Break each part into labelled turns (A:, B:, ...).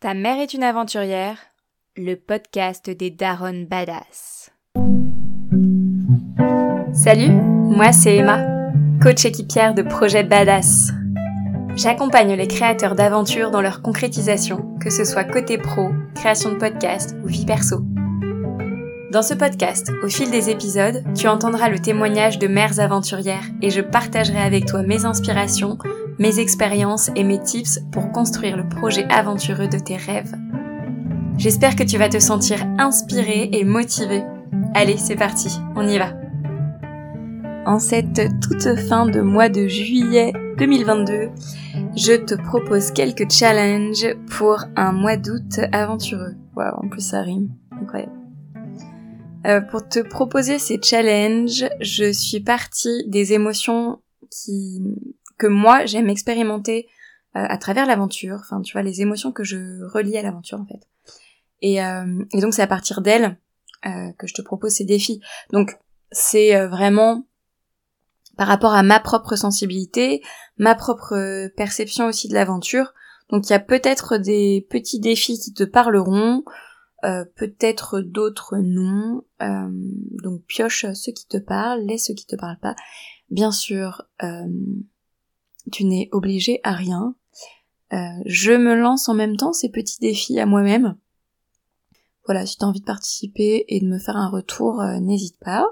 A: Ta mère est une aventurière, le podcast des Daron Badass. Salut, moi c'est Emma, coach équipière de projet Badass. J'accompagne les créateurs d'aventures dans leur concrétisation, que ce soit côté pro, création de podcast ou vie perso. Dans ce podcast, au fil des épisodes, tu entendras le témoignage de mères aventurières et je partagerai avec toi mes inspirations, mes expériences et mes tips pour construire le projet aventureux de tes rêves. J'espère que tu vas te sentir inspiré et motivé. Allez, c'est parti, on y va. En cette toute fin de mois de juillet 2022, je te propose quelques challenges pour un mois d'août aventureux. Waouh, en plus ça rime. Incroyable. Euh, pour te proposer ces challenges, je suis partie des émotions qui que moi j'aime expérimenter euh, à travers l'aventure. Enfin, tu vois, les émotions que je relie à l'aventure en fait. Et, euh, et donc c'est à partir d'elles que je te propose ces défis. Donc c'est vraiment par rapport à ma propre sensibilité, ma propre perception aussi de l'aventure. Donc il y a peut-être des petits défis qui te parleront, euh, peut-être d'autres non. Euh, donc pioche ceux qui te parlent, laisse ceux qui te parlent pas. Bien sûr, euh, tu n'es obligé à rien. je me lance en même temps ces petits défis à moi-même. Voilà, si tu as envie de participer et de me faire un retour, n'hésite pas.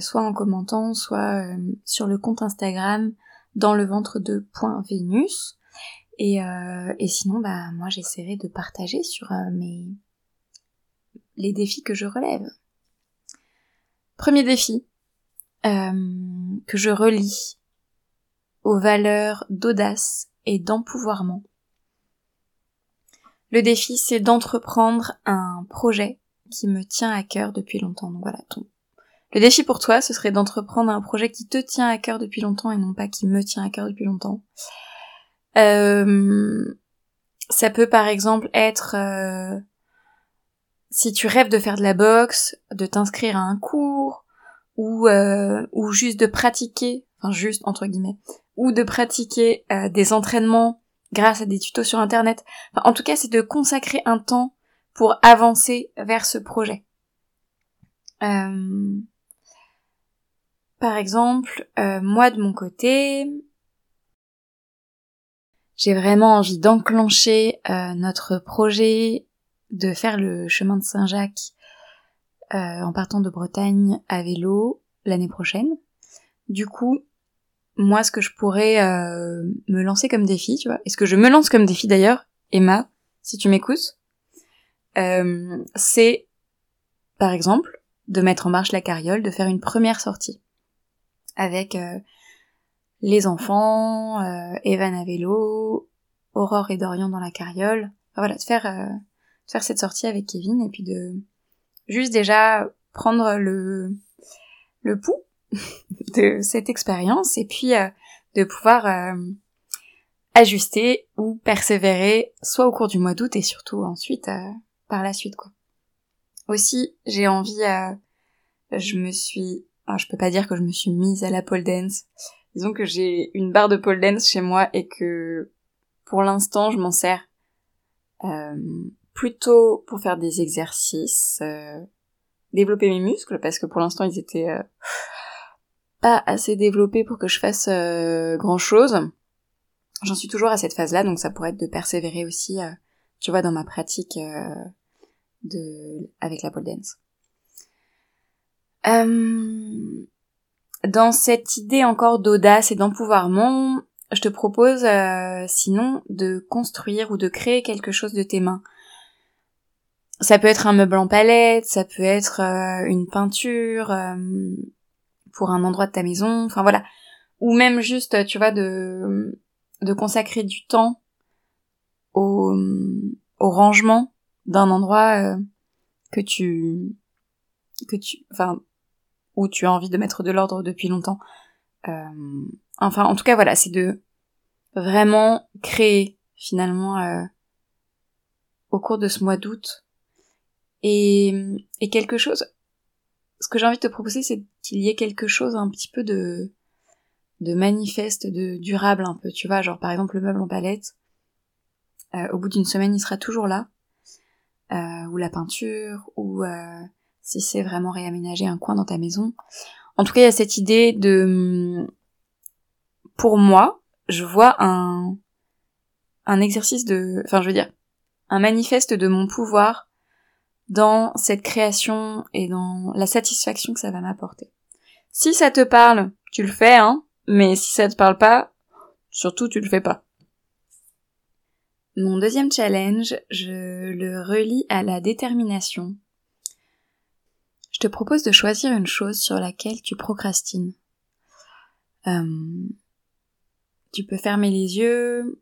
A: soit en commentant, soit sur le compte Instagram dans le ventre de. Et, sinon, bah moi j'essaierai de partager sur mes les défis que je relève. Premier défi euh, que je relie aux valeurs d'audace et d'empouvoirment. Le défi, c'est d'entreprendre un projet qui me tient à cœur depuis longtemps. Donc voilà. Le défi pour toi, ce serait d'entreprendre un projet qui te tient à cœur depuis longtemps et non pas qui me tient à cœur depuis longtemps. Euh, ça peut par exemple être euh, si tu rêves de faire de la boxe, de t'inscrire à un cours, ou, euh, ou juste de pratiquer, enfin juste entre guillemets, ou de pratiquer euh, des entraînements grâce à des tutos sur internet. en tout cas, c'est de consacrer un temps pour avancer vers ce projet. Euh, par exemple, moi de mon côté, j'ai vraiment envie d'enclencher notre projet de faire le chemin de Saint-Jacques euh, en partant de Bretagne à vélo l'année prochaine. Du coup, moi, ce que je pourrais euh, me lancer comme défi, tu vois, est-ce que je me lance comme défi d'ailleurs, Emma, si tu m'écoutes, euh, c'est, par exemple, de mettre en marche la carriole, de faire une première sortie avec les enfants, Evan à vélo, Aurore et Dorian dans la carriole. voilà, de faire faire cette sortie avec Kevin et puis de juste déjà prendre le le pouls de cette expérience et puis euh, de pouvoir euh, ajuster ou persévérer soit au cours du mois d'août et surtout ensuite euh, par la suite quoi. Aussi, j'ai envie je me suis je peux pas dire que je me suis mise à la pole dance. Disons que j'ai une barre de pole dance chez moi et que pour l'instant, je m'en sers plutôt pour faire des exercices, développer mes muscles parce que pour l'instant ils étaient assez développés pour que je fasse euh, grand chose. J'en suis toujours à cette phase-là, donc ça pourrait être de persévérer aussi, tu vois, dans ma pratique de avec la pole dance. dans cette idée encore d'audace et d'empouvoirment, je te propose sinon de construire ou de créer quelque chose de tes mains ça peut être un meuble en palette, ça peut être euh, une peinture euh, pour un endroit de ta maison, enfin voilà. Ou même juste, tu vois, de, de consacrer du temps au, au rangement d'un endroit euh, que tu, que tu, enfin, où tu as envie de mettre de l'ordre depuis longtemps. enfin, en tout cas, voilà, c'est de vraiment créer finalement au cours de ce mois d'août et, et quelque chose, ce que j'ai envie de te proposer, c'est qu'il y ait quelque chose un petit peu de, de manifeste, de durable un peu, tu vois, genre par exemple le meuble en palette. au bout d'une semaine, il sera toujours là. ou la peinture, ou si c'est vraiment réaménager un coin dans ta maison. En tout cas, il y a cette idée de, pour moi, je vois un, un exercice de, enfin, je veux dire, un manifeste de mon pouvoir dans cette création et dans la satisfaction que ça va m'apporter. Si ça te parle, tu le fais, hein, mais si ça te parle pas, surtout tu le fais pas. Mon deuxième challenge, je le relie à la détermination. Je te propose de choisir une chose sur laquelle tu procrastines. Euh, tu peux fermer les yeux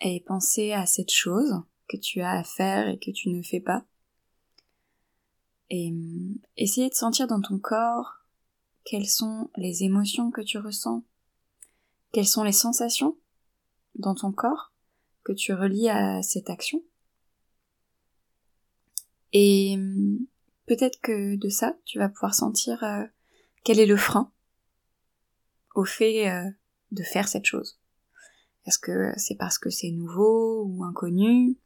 A: et penser à cette chose que tu as à faire et que tu ne fais pas. Et euh, essayer de sentir dans ton corps quelles sont les émotions que tu ressens, quelles sont les sensations dans ton corps que tu relis à cette action. Et euh, peut-être que de ça, tu vas pouvoir sentir euh, quel est le frein au fait de faire cette chose. Est-ce que c'est parce que c'est nouveau ou inconnu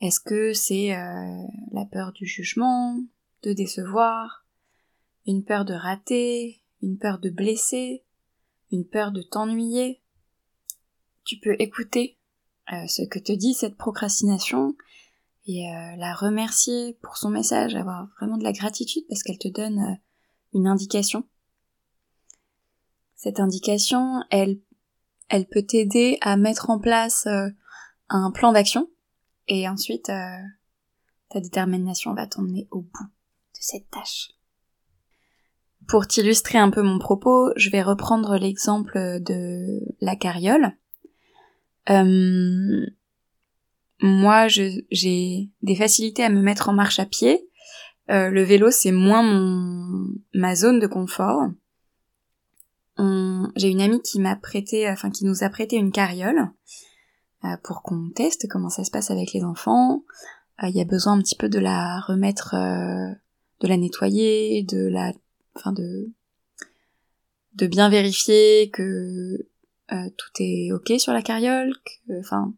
A: Est-ce que c'est euh, la peur du jugement, de décevoir, une peur de rater, une peur de blesser, une peur de t'ennuyer? Tu peux écouter euh, ce que te dit cette procrastination et euh, la remercier pour son message, avoir vraiment de la gratitude parce qu'elle te donne une indication. Cette indication, elle elle peut t'aider à mettre en place un plan d'action et ensuite euh, ta détermination va t'emmener au bout de cette tâche. Pour t'illustrer un peu mon propos, je vais reprendre l'exemple de la carriole. Euh, moi, j'ai des facilités à me mettre en marche à pied. le vélo, c'est moins ma zone de confort j'ai une amie qui m'a prêté, enfin qui nous a prêté une carriole euh, pour qu'on teste comment ça se passe avec les enfants. Euh, il y a besoin un petit peu de la remettre, euh, de la nettoyer, de la, enfin de, de bien vérifier que tout est ok sur la carriole, enfin,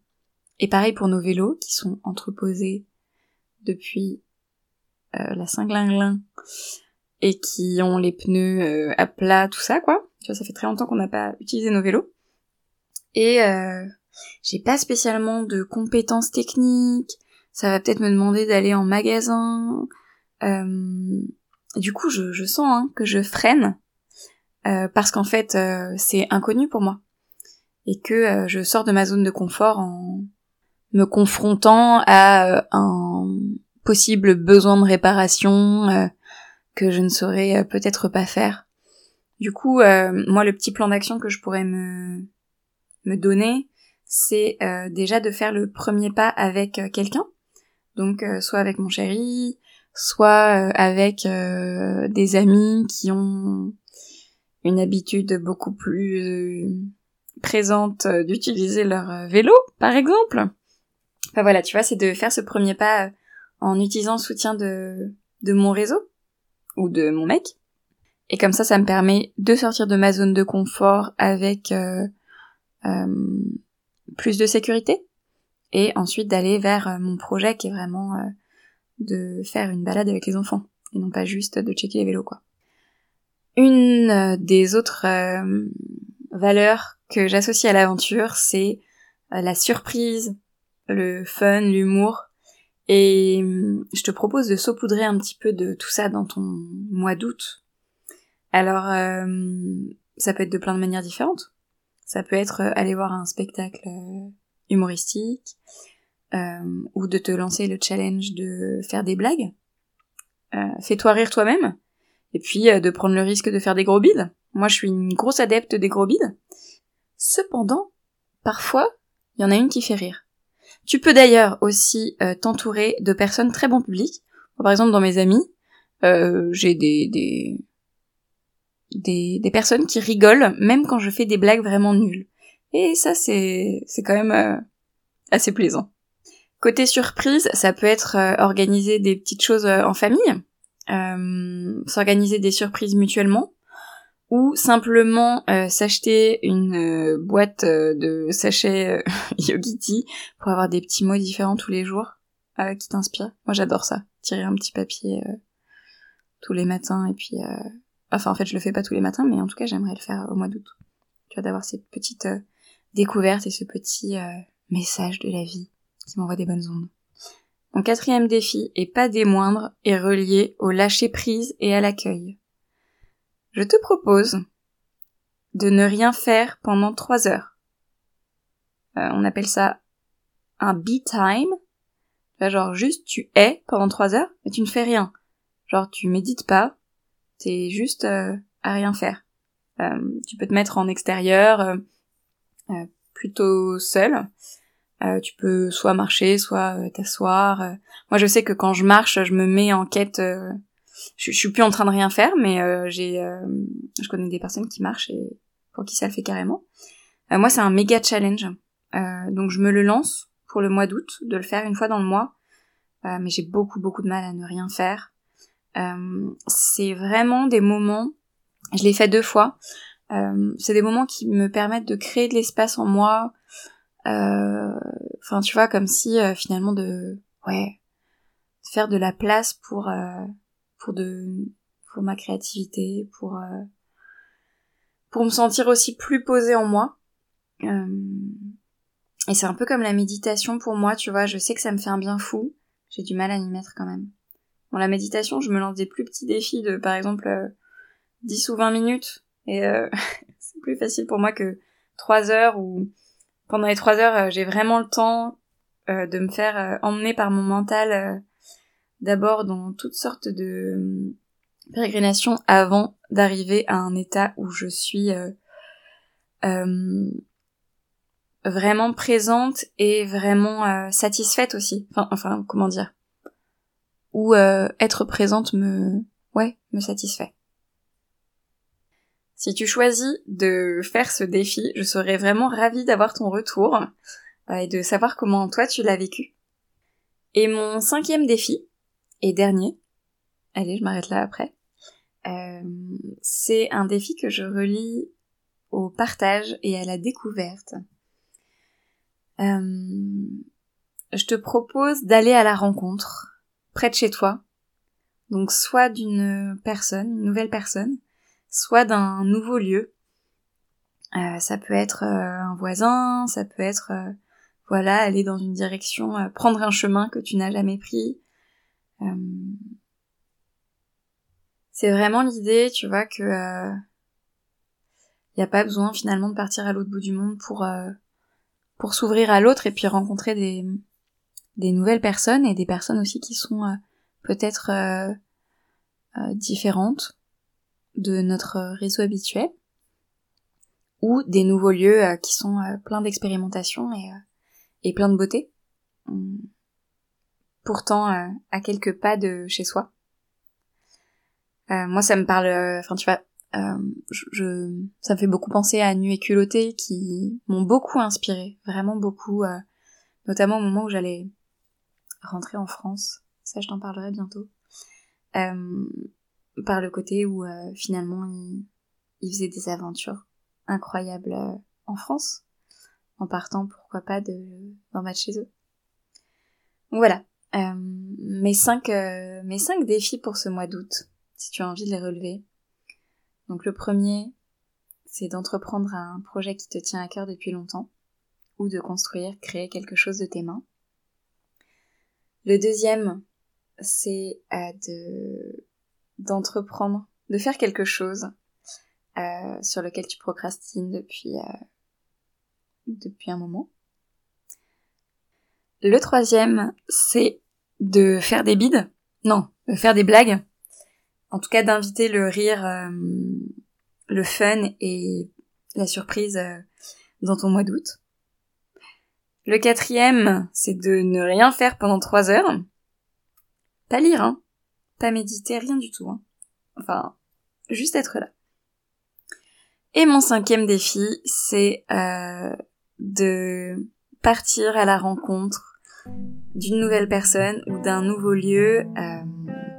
A: et pareil pour nos vélos qui sont entreposés depuis la Saint-Glinglin et qui ont les pneus à plat, tout ça quoi. Tu vois, ça fait très longtemps qu'on n'a pas utilisé nos vélos. Et euh, j'ai pas spécialement de compétences techniques. Ça va peut-être me demander d'aller en magasin. Euh, du coup, je, je sens hein, que je freine euh, parce qu'en fait, euh, c'est inconnu pour moi et que euh, je sors de ma zone de confort en me confrontant à un possible besoin de réparation que je ne saurais peut-être pas faire. Du coup, euh, moi, le petit plan d'action que je pourrais me, me donner, c'est euh, déjà de faire le premier pas avec euh, quelqu'un. Donc, soit avec mon chéri, soit avec des amis qui ont une habitude beaucoup plus présente d'utiliser leur vélo, par exemple. Enfin voilà, tu vois, c'est de faire ce premier pas en utilisant le soutien de, de mon réseau ou de mon mec. Et comme ça, ça me permet de sortir de ma zone de confort avec euh, euh, plus de sécurité. Et ensuite d'aller vers euh, mon projet qui est vraiment de faire une balade avec les enfants. Et non pas juste de checker les vélos, quoi. Une des autres valeurs que j'associe à l'aventure, c'est la surprise, le fun, l'humour. Et je te propose de saupoudrer un petit peu de tout ça dans ton mois d'août alors, euh, ça peut être de plein de manières différentes. Ça peut être euh, aller voir un spectacle euh, humoristique, ou de te lancer le challenge de faire des blagues. Fais-toi rire toi-même, et puis de prendre le risque de faire des gros bides. Moi, je suis une grosse adepte des gros bides. Cependant, parfois, il y en a une qui fait rire. Tu peux d'ailleurs aussi t'entourer de personnes très bon public. par exemple, dans mes amis, j'ai des, des, des personnes qui rigolent même quand je fais des blagues vraiment nulles. Et ça, c'est, c'est quand même euh, assez plaisant. Côté surprise, ça peut être euh, organiser des petites choses euh, en famille, s'organiser des surprises mutuellement, ou simplement euh, s'acheter une euh, boîte euh, de sachets Yogiti pour avoir des petits mots différents tous les jours qui t'inspirent. Moi j'adore ça, tirer un petit papier tous les matins et puis enfin en fait je le fais pas tous les matins mais en tout cas j'aimerais le faire au mois d'août. Tu vois d'avoir cette petite découverte et ce petit message de la vie qui m'envoie des bonnes ondes. Mon quatrième défi, et pas des moindres, est relié au lâcher prise et à l'accueil. Je te propose de ne rien faire pendant trois heures. Euh, on appelle ça un be time. genre juste tu es pendant trois heures, mais tu ne fais rien. Genre tu médites pas, t'es juste euh, à rien faire. Euh, tu peux te mettre en extérieur, plutôt seul. tu peux soit marcher, soit t'asseoir. Moi je sais que quand je marche, je me mets en quête je, suis plus en train de rien faire, mais euh, j'ai, euh, je connais des personnes qui marchent et pour qui ça le fait carrément. Euh, moi, c'est un méga challenge, donc je me le lance pour le mois d'août de le faire une fois dans le mois, mais j'ai beaucoup beaucoup de mal à ne rien faire. C'est vraiment des moments, je l'ai fait deux fois. c'est des moments qui me permettent de créer de l'espace en moi. Enfin, tu vois, comme si finalement de, ouais, faire de la place pour pour de pour ma créativité, pour euh, pour me sentir aussi plus posée en moi. Euh, et c'est un peu comme la méditation pour moi, tu vois, je sais que ça me fait un bien fou, j'ai du mal à m'y mettre quand même. Bon, la méditation, je me lance des plus petits défis de, par exemple, 10 euh, ou 20 minutes, et c'est plus facile pour moi que 3 heures, ou pendant les 3 heures, j'ai vraiment le temps de me faire emmener par mon mental d'abord dans toutes sortes de euh, pérégrinations avant d'arriver à un état où je suis euh, euh, vraiment présente et vraiment satisfaite aussi. Enfin, enfin, comment dire? Où être présente me, ouais, me satisfait. Si tu choisis de faire ce défi, je serais vraiment ravie d'avoir ton retour et de savoir comment toi tu l'as vécu. Et mon cinquième défi, et dernier, allez, je m'arrête là après, euh, c'est un défi que je relie au partage et à la découverte. Euh, je te propose d'aller à la rencontre, près de chez toi, donc soit d'une personne, une nouvelle personne, soit d'un nouveau lieu. Euh, ça peut être un voisin, ça peut être voilà aller dans une direction, prendre un chemin que tu n'as jamais pris, euh, c'est vraiment l'idée, tu vois, que il euh, n'y a pas besoin finalement de partir à l'autre bout du monde pour euh, pour s'ouvrir à l'autre et puis rencontrer des des nouvelles personnes et des personnes aussi qui sont peut-être différentes de notre réseau habituel ou des nouveaux lieux qui sont pleins d'expérimentation et, et plein de beauté. Pourtant euh, à quelques pas de chez soi. Euh, moi, ça me parle, euh, enfin tu vois, je, ça me fait beaucoup penser à Nu et culotté qui m'ont beaucoup inspiré, vraiment beaucoup, notamment au moment où j'allais rentrer en France. Ça, je t'en parlerai bientôt. par le côté où finalement il, il, faisait des aventures incroyables en France, en partant pourquoi pas de d'en bas de chez eux. Voilà, euh, mes cinq euh, mes cinq défis pour ce mois d'août, si tu as envie de les relever. Donc le premier, c'est d'entreprendre un projet qui te tient à cœur depuis longtemps, ou de construire, créer quelque chose de tes mains. Le deuxième, c'est euh, de d'entreprendre, de faire quelque chose euh, sur lequel tu procrastines depuis euh, depuis un moment. Le troisième, c'est de faire des bides. Non, de faire des blagues. En tout cas, d'inviter le rire, le fun et la surprise dans ton mois d'août. Le quatrième, c'est de ne rien faire pendant trois heures. Pas lire, hein. Pas méditer, rien du tout, hein. Enfin, juste être là. Et mon cinquième défi, c'est euh, de partir à la rencontre d'une nouvelle personne ou d'un nouveau lieu euh,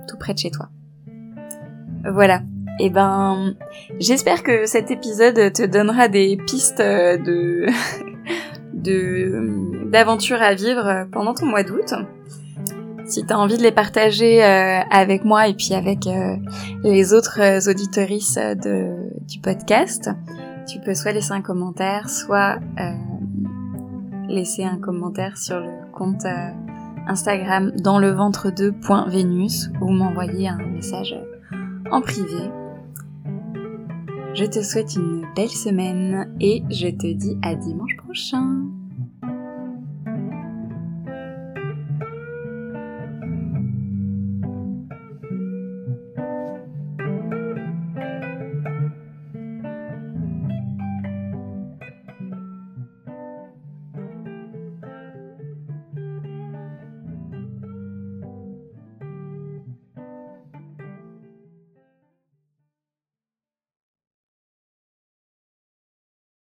A: tout près de chez toi. Voilà. Et ben, j'espère que cet épisode te donnera des pistes de de d'aventures à vivre pendant ton mois d'août. Si tu as envie de les partager euh, avec moi et puis avec euh, les autres euh, auditorices du podcast, tu peux soit laisser un commentaire, soit laisser un commentaire sur le compte Instagram dans le ventre 2.venus ou m'envoyer un message en privé. Je te souhaite une belle semaine et je te dis à dimanche prochain.